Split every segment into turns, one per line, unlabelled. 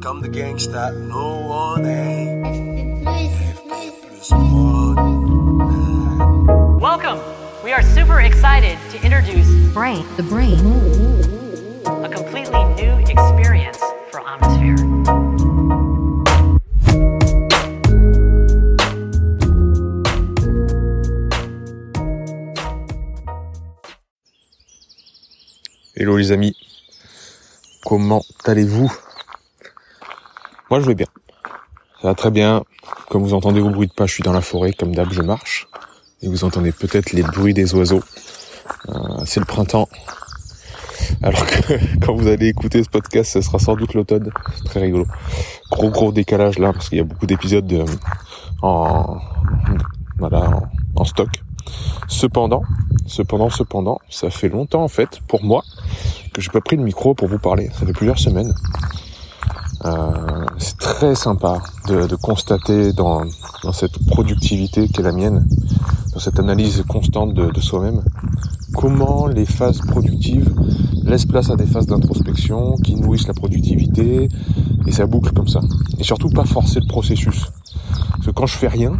comme de gangsta, no one
Welcome. We are super excited to introduce
Brain, the brain.
a completely new experience for Omnisphere.
Hello les amis, comment allez-vous? Moi je vais bien, ça va très bien. Comme vous entendez au bruit de pas, je suis dans la forêt, comme d'hab je marche. Et vous entendez peut-être les bruits des oiseaux. Euh, c'est le printemps. Alors que quand vous allez écouter ce podcast, ce sera sans doute l'automne. C'est très rigolo. Gros gros décalage là, parce qu'il y a beaucoup d'épisodes euh, en, voilà, en stock. Cependant, cependant, cependant, ça fait longtemps en fait, pour moi, que j'ai pas pris le micro pour vous parler. Ça fait plusieurs semaines. Euh, c'est très sympa de, de constater dans, dans, cette productivité qui est la mienne, dans cette analyse constante de, de soi-même, comment les phases productives laissent place à des phases d'introspection qui nourrissent la productivité, et ça boucle comme ça. Et surtout pas forcer le processus. Parce que quand je fais rien,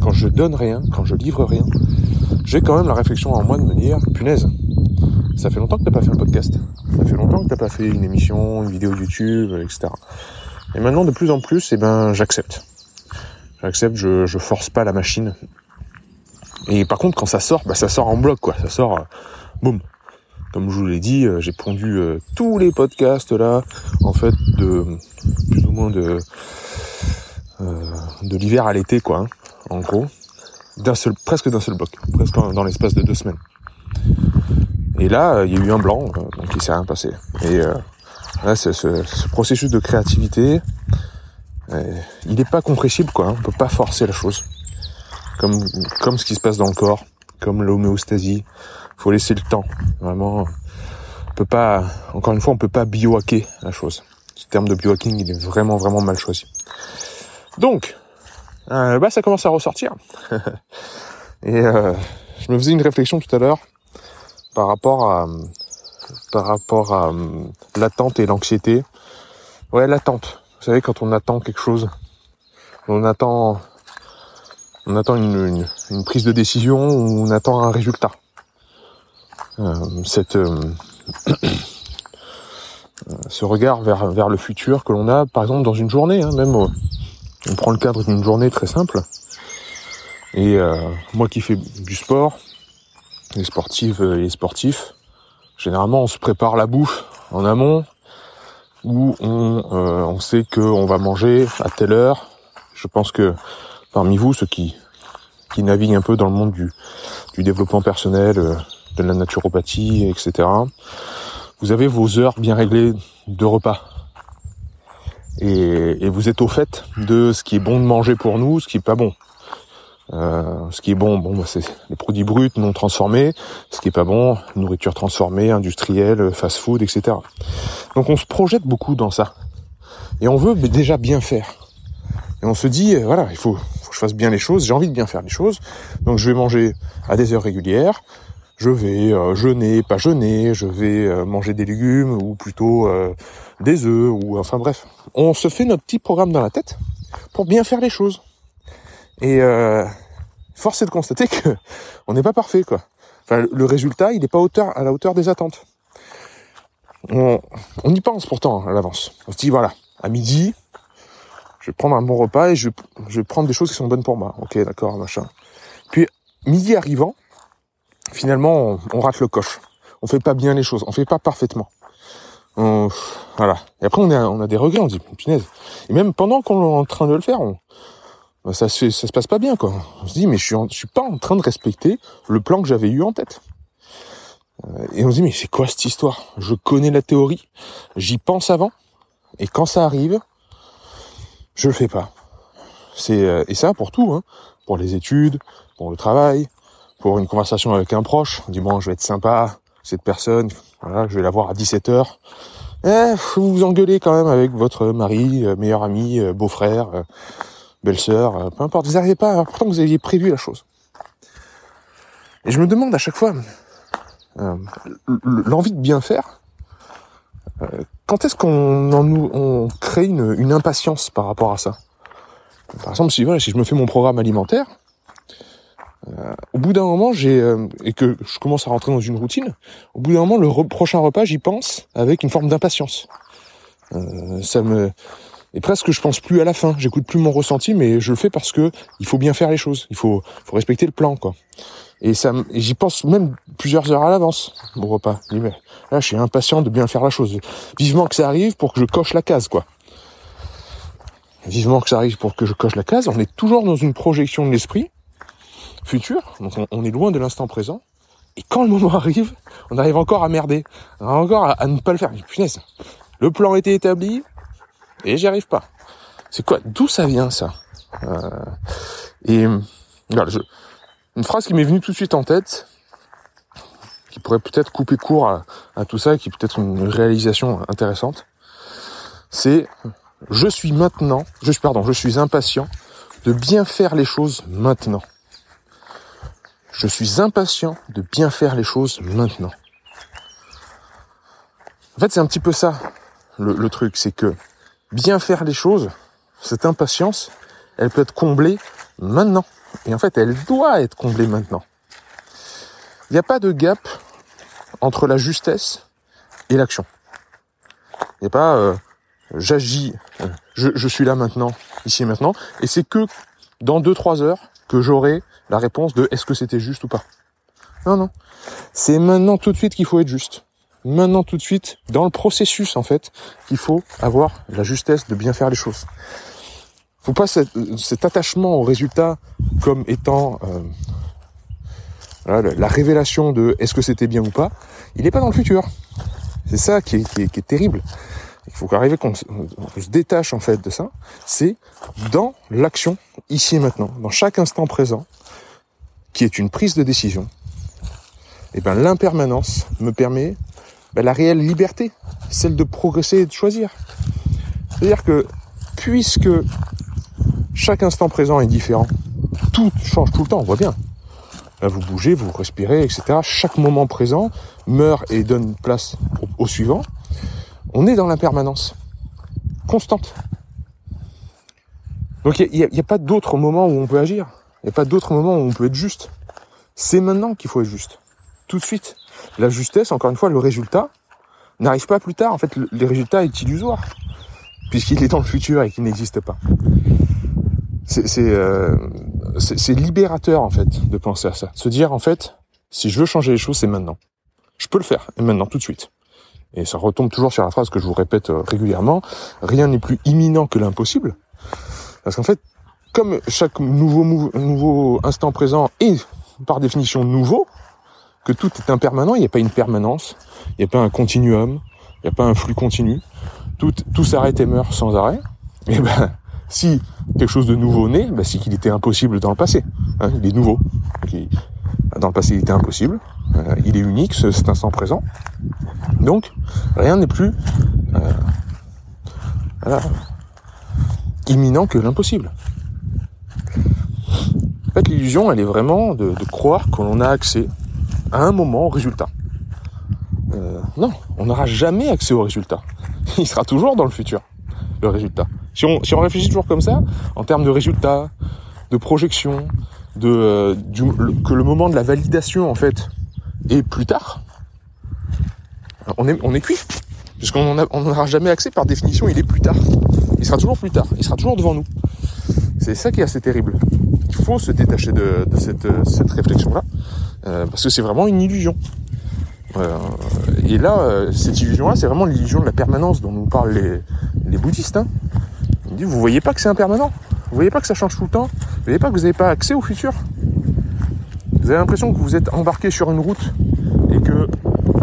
quand je donne rien, quand je livre rien, j'ai quand même la réflexion en moi de me dire, punaise, ça fait longtemps que t'as pas fait un podcast. Ça fait longtemps que t'as pas fait une émission, une vidéo YouTube, etc. Et maintenant, de plus en plus, eh ben, j'accepte. J'accepte, je, je force pas la machine. Et par contre, quand ça sort, bah, ça sort en bloc, quoi. Ça sort, euh, boum. Comme je vous l'ai dit, euh, j'ai pondu euh, tous les podcasts là, en fait, de plus ou moins de de l'hiver à l'été, quoi. Hein, en gros, d'un seul, presque d'un seul bloc, presque dans l'espace de deux semaines. Et là, il y a eu un blanc, euh, donc il s'est rien passé. Et euh, là, ce, ce, ce, processus de créativité, euh, il n'est pas compressible, quoi. Hein. On peut pas forcer la chose, comme comme ce qui se passe dans le corps, comme l'homéostasie. Faut laisser le temps, vraiment. On peut pas, encore une fois, on peut pas biohacker la chose. Ce terme de biohacking, il est vraiment vraiment mal choisi. Donc, euh, bah ça commence à ressortir. Et euh, je me faisais une réflexion tout à l'heure par rapport à par rapport à l'attente et l'anxiété. Ouais, l'attente. Vous savez, quand on attend quelque chose, on attend une, prise de décision ou on attend un résultat. Euh, euh, ce regard vers le futur que l'on a, par exemple, dans une journée, hein, même on prend le cadre d'une journée très simple. Et euh, moi qui fais du sport, les sportives et les sportifs, généralement on se prépare la bouffe en amont, où on, euh, on sait qu'on va manger à telle heure. Je pense que parmi vous, ceux qui, qui naviguent un peu dans le monde du, du développement personnel, euh, de la naturopathie, etc., vous avez vos heures bien réglées de repas et, et, vous êtes au fait de ce qui est bon de manger pour nous, ce qui est pas bon. Euh, ce qui est bon, bon, bah, c'est les produits bruts non transformés. Ce qui est pas bon, nourriture transformée, industrielle, fast-food, etc. Donc on se projette beaucoup dans ça, et on veut déjà bien faire. Et on se dit, euh, voilà, il faut, faut que je fasse bien les choses. J'ai envie de bien faire les choses, donc je vais manger à des heures régulières je vais euh, jeûner, pas jeûner, je vais euh, manger des légumes ou plutôt euh, des œufs ou enfin bref, on se fait notre petit programme dans la tête pour bien faire les choses. Et force est de constater que on n'est pas parfait quoi. Enfin, le résultat, il n'est pas hauteur, à la hauteur des attentes. On, on y pense pourtant à l'avance. On se dit voilà, à midi, je vais prendre un bon repas et je, je vais prendre des choses qui sont bonnes pour moi. Ok, d'accord, machin. Puis midi arrivant, finalement, on, rate le coche. On fait pas bien les choses, on fait pas parfaitement. On, voilà. Et après, on a, on a des regrets, on dit, punaise. Et même pendant qu'on est en train de le faire, on, ça se, ça se passe pas bien, quoi. On se dit, mais je suis, en, je suis pas en train de respecter le plan que j'avais eu en tête. Euh, et on se dit, mais c'est quoi cette histoire? Je connais la théorie, j'y pense avant, et quand ça arrive, je le fais pas. C'est euh, et ça pour tout, hein, pour les études, pour le travail, pour une conversation avec un proche, on dit bon, je vais être sympa, cette personne, voilà, je vais la voir à 17h. Eh, vous vous engueulez quand même avec votre mari, euh, meilleur ami, beau-frère, belle-sœur, peu importe, vous n'arrivez pas, pourtant vous aviez prévu la chose. Et je me demande à chaque fois, l'envie de bien faire, quand est-ce qu'on crée une, impatience par rapport à ça? Par exemple, si je me fais mon programme alimentaire, euh, au bout d'un moment, euh, et que je commence à rentrer dans une routine. Au bout d'un moment, le prochain repas, j'y pense avec une forme d'impatience. Euh, ça me et presque je pense plus à la fin. J'écoute plus mon ressenti, mais je le fais parce que il faut bien faire les choses. Il faut faut respecter le plan, quoi. Et ça, j'y pense même plusieurs heures à l'avance mon repas. Mais là, je suis impatient de bien faire la chose. Vivement que ça arrive pour que je coche la case, quoi. Vivement que ça arrive pour que je coche la case. On est toujours dans une projection de l'esprit futur, donc on, est loin de l'instant présent. Et quand le moment arrive, on arrive encore à merder, on arrive encore à, ne pas le faire. Dis, Punaise, le plan était établi et j'y arrive pas. C'est quoi D'où ça vient ça? Euh, Et voilà, une phrase qui m'est venue tout de suite en tête, qui pourrait peut-être couper court à, tout ça, qui peut-être une réalisation intéressante, c'est je suis maintenant, je suis pardon, je suis impatient de bien faire les choses maintenant. Je suis impatient de bien faire les choses maintenant. En fait, c'est un petit peu ça, le truc, c'est que bien faire les choses, cette impatience, elle peut être comblée maintenant. Et en fait, elle doit être comblée maintenant. Il n'y a pas de gap entre la justesse et l'action. Il n'y a pas euh, j'agis, euh, je, je suis là maintenant, ici et maintenant, et c'est que dans deux trois heures que j'aurai la réponse de est-ce que c'était juste ou pas. Non, non. C'est maintenant tout de suite qu'il faut être juste. Maintenant tout de suite, dans le processus en fait, qu'il faut avoir la justesse de bien faire les choses. Faut pas cet, attachement au résultat comme étant euh, voilà, la révélation de est-ce que c'était bien ou pas. Il n'est pas dans le futur. C'est ça qui est, qui est, qui est terrible. Il faut qu'arriver qu'on se, détache en fait de ça. C'est dans l'action ici et maintenant, dans chaque instant présent, qui est une prise de décision. Et ben l'impermanence me permet ben, la réelle liberté, celle de progresser et de choisir. C'est-à-dire que puisque chaque instant présent est différent, tout change tout le temps, on voit bien. Là, vous bougez, vous respirez, etc. Chaque moment présent meurt et donne place au, suivant. On est dans l'impermanence constante. Donc il n'y a, a, pas d'autre moment où on peut agir. Il n'y a pas d'autre moment où on peut être juste. C'est maintenant qu'il faut être juste. Tout de suite. La justesse, encore une fois, le résultat n'arrive pas plus tard. En fait, le, résultat est illusoire puisqu'il est dans le futur et qu'il n'existe pas. C'est euh, libérateur en fait de penser à ça, se dire en fait, si je veux changer les choses, c'est maintenant. Je peux le faire et maintenant, tout de suite. Et ça retombe toujours sur la phrase que je vous répète euh, régulièrement rien n'est plus imminent que l'impossible. Parce qu'en fait, comme chaque nouveau nouveau instant présent est par définition nouveau, que tout est impermanent, il n'y a pas une permanence, il n'y a pas un continuum, il n'y a pas un flux continu. Tout, tout s'arrête et meurt sans arrêt. Et ben, si quelque chose de nouveau naît, ben, c'est qu'il était impossible dans le passé. Hein, il est nouveau. Il, dans le passé, il était impossible. Euh, il est unique, ce, cet instant présent. Donc, rien n'est plus euh, imminent que l'impossible. En fait, l'illusion, elle est vraiment de, de croire qu'on a accès un moment au résultat. Euh, non, on n'aura jamais accès au résultat. Il sera toujours dans le futur, le résultat. Si on, si on réfléchit toujours comme ça, en termes de résultats, de projection, de euh, que le moment de la validation en fait est plus tard, on est on est cuit, puisqu'on n'aura jamais accès par définition. Il est plus tard. Il sera toujours plus tard. Il sera toujours devant nous. C'est ça qui est assez terrible. Il faut se détacher de, cette, cette réflexion-là, euh, parce que c'est vraiment une illusion. Euh, et là, euh, cette illusion-là, c'est vraiment l'illusion de la permanence dont nous parlent les, bouddhistes. Hein. Ils disent, vous voyez pas que c'est impermanent? Vous voyez pas que ça change tout le temps? Vous voyez pas que vous n'avez pas accès au futur? Vous avez l'impression que vous êtes embarqué sur une route et que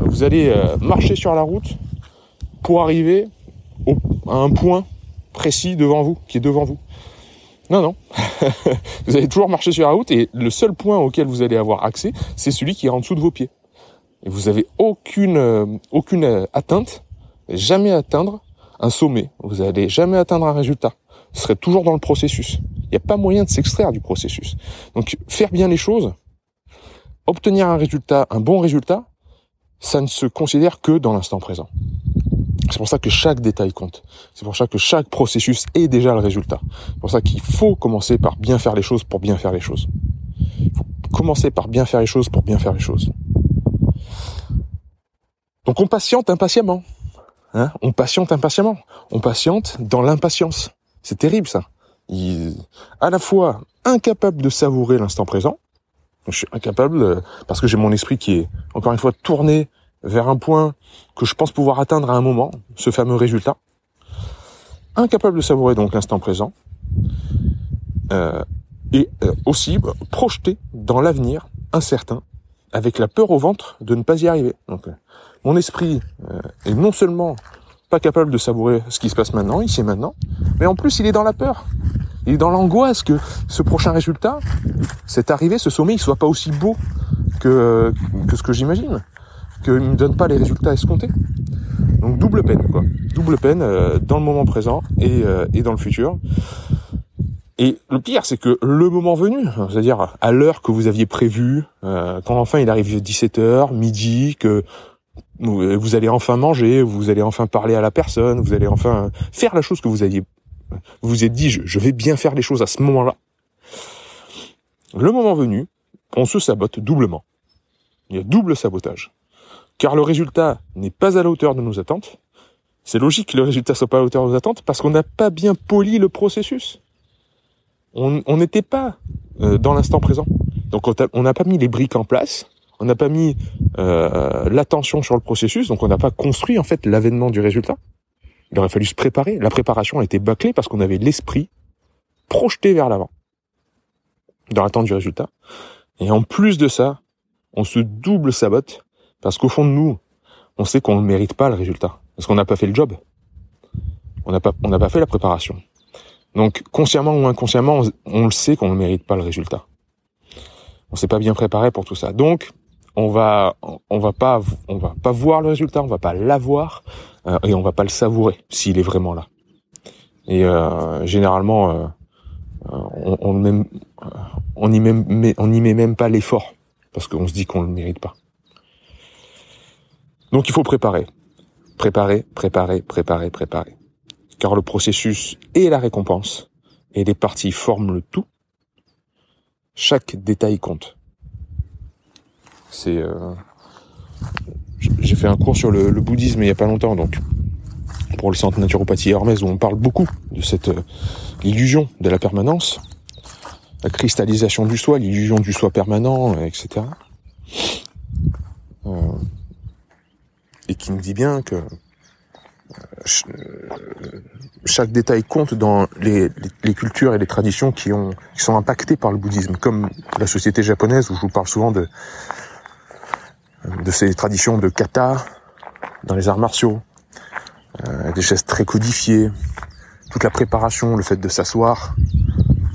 vous allez marcher sur la route pour arriver à un point précis devant vous, qui est devant vous. Non, non. vous allez toujours marcher sur la route et le seul point auquel vous allez avoir accès, c'est celui qui est en dessous de vos pieds. Et vous avez aucune euh, aucune euh, atteinte, jamais atteindre un sommet. Vous allez jamais atteindre un résultat. Ce serait toujours dans le processus. Il n'y a pas moyen de s'extraire du processus. Donc faire bien les choses, obtenir un résultat, un bon résultat, ça ne se considère que dans l'instant présent. C'est pour ça que chaque détail compte. C'est pour ça que chaque processus est déjà le résultat. C'est pour ça qu'il faut commencer par bien faire les choses pour bien faire les choses. Il faut commencer par bien faire les choses pour bien faire les choses. Donc on patiente impatiemment. Hein? On patiente impatiemment. On patiente dans l'impatience. C'est terrible ça. À la fois incapable de savourer l'instant présent. Je suis incapable euh, parce que j'ai mon esprit qui est encore une fois tourné vers un point que je pense pouvoir atteindre à un moment, ce fameux résultat. Incapable de savourer donc l'instant présent. Euh, et euh, aussi bah, projeté dans l'avenir incertain, avec la peur au ventre de ne pas y arriver. Donc, euh, mon esprit est non seulement pas capable de savourer ce qui se passe maintenant, ici et maintenant, mais en plus il est dans la peur. Il est dans l'angoisse que ce prochain résultat, cette arrivée, ce sommet, il soit pas aussi beau que, que ce que j'imagine, qu'il ne me donne pas les résultats escomptés. Donc double peine, quoi. Double peine euh, dans le moment présent et, euh, et dans le futur. Et le pire, c'est que le moment venu, c'est-à-dire à l'heure que vous aviez prévu, euh, quand enfin il arrive 17h, midi, que vous allez enfin manger, vous allez enfin parler à la personne, vous allez enfin faire la chose que vous aviez, vous vous êtes dit, je vais bien faire les choses à ce moment-là. Le moment venu, on se sabote doublement. Il y a double sabotage. Car le résultat n'est pas à la hauteur de nos attentes. C'est logique que le résultat soit pas à la hauteur de nos attentes parce qu'on n'a pas bien poli le processus. On n'était pas euh, dans l'instant présent. Donc on n'a pas mis les briques en place, on n'a pas mis euh, l'attention sur le processus, donc on n'a pas construit en fait l'avènement du résultat. Il aurait fallu se préparer. La préparation a été bâclée parce qu'on avait l'esprit projeté vers l'avant, dans l'attente du résultat. Et en plus de ça, on se double sabote parce qu'au fond de nous, on sait qu'on ne mérite pas le résultat parce qu'on n'a pas fait le job. On n'a pas, pas fait la préparation. Donc consciemment ou inconsciemment, on, le sait qu'on ne mérite pas le résultat. On s'est pas bien préparé pour tout ça. Donc on va on va pas on va pas voir le résultat, on va pas l'avoir euh, et on va pas le savourer s'il est vraiment là. Et euh, généralement euh, on, on, même, met, même pas l'effort parce qu'on se dit qu'on le mérite pas. Donc il faut préparer, préparer, préparer, préparer, préparer car le processus et la récompense, et les parties forment le tout, chaque détail compte. C'est, euh, j'ai fait un cours sur le, bouddhisme il y a pas longtemps, donc pour le centre naturopathie Hermès où on parle beaucoup de cette euh, illusion de la permanence, la cristallisation du soi, l'illusion du soi permanent, etc. Euh, et qui nous dit bien que chaque détail compte dans les, cultures et les traditions qui, ont, qui sont impactées par le bouddhisme, comme la société japonaise où je vous parle souvent de, de ces traditions de kata dans les arts martiaux, euh, des gestes très codifiés, toute la préparation, le fait de s'asseoir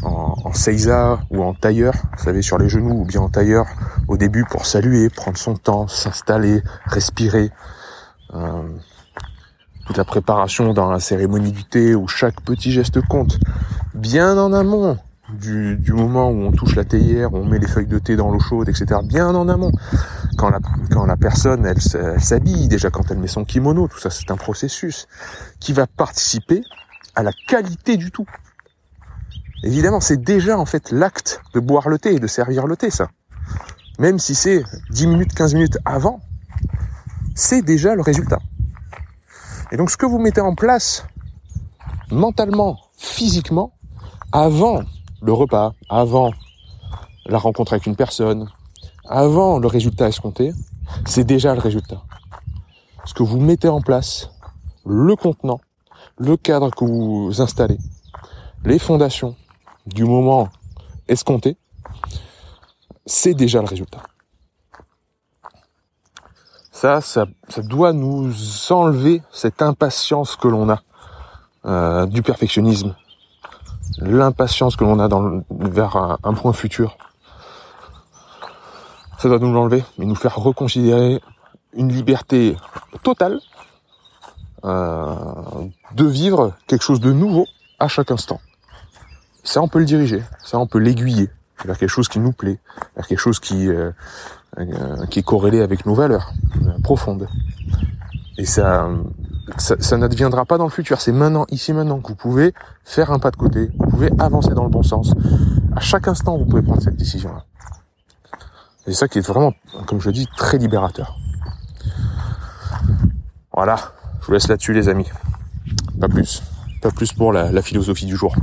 en, en seiza ou en tailleur, vous savez, sur les genoux ou bien en tailleur au début pour saluer, prendre son temps, s'installer, respirer. Euh, toute la préparation dans la cérémonie du thé où chaque petit geste compte, bien en amont du, moment où on touche la théière, on met les feuilles de thé dans l'eau chaude, etc. Bien en amont, quand la, quand la personne elle, elle s'habille, déjà quand elle met son kimono, tout ça c'est un processus qui va participer à la qualité du tout. Évidemment, c'est déjà en fait l'acte de boire le thé et de servir le thé, ça. Même si c'est 10 minutes, 15 minutes avant, c'est déjà le résultat. Et donc ce que vous mettez en place mentalement, physiquement, avant le repas, avant la rencontre avec une personne, avant le résultat escompté, c'est déjà le résultat. Ce que vous mettez en place, le contenant, le cadre que vous installez, les fondations du moment escompté, c'est déjà le résultat ça, ça, doit nous enlever cette impatience que l'on a euh, du perfectionnisme, l'impatience que l'on a vers un, point futur. Ça doit nous l'enlever et nous faire reconsidérer une liberté totale euh, de vivre quelque chose de nouveau à chaque instant. Ça, on peut le diriger, ça, on peut l'aiguiller vers quelque chose qui nous plaît, vers quelque chose qui euh, euh, qui est corrélé avec nos valeurs euh, profondes. Et ça, ça, ça n'adviendra pas dans le futur. C'est maintenant, ici maintenant, que vous pouvez faire un pas de côté, vous pouvez avancer dans le bon sens. À chaque instant, vous pouvez prendre cette décision-là. C'est ça qui est vraiment, comme je le dis, très libérateur. Voilà, je vous laisse là-dessus les amis. Pas plus. Pas plus pour la, la philosophie du jour.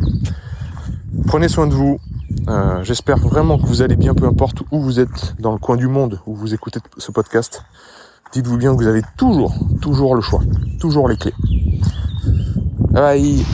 Prenez soin de vous. Euh, J'espère vraiment que vous allez bien, peu importe où vous êtes dans le coin du monde où vous écoutez ce podcast. Dites-vous bien que vous avez toujours, toujours le choix, toujours les clés. Bye.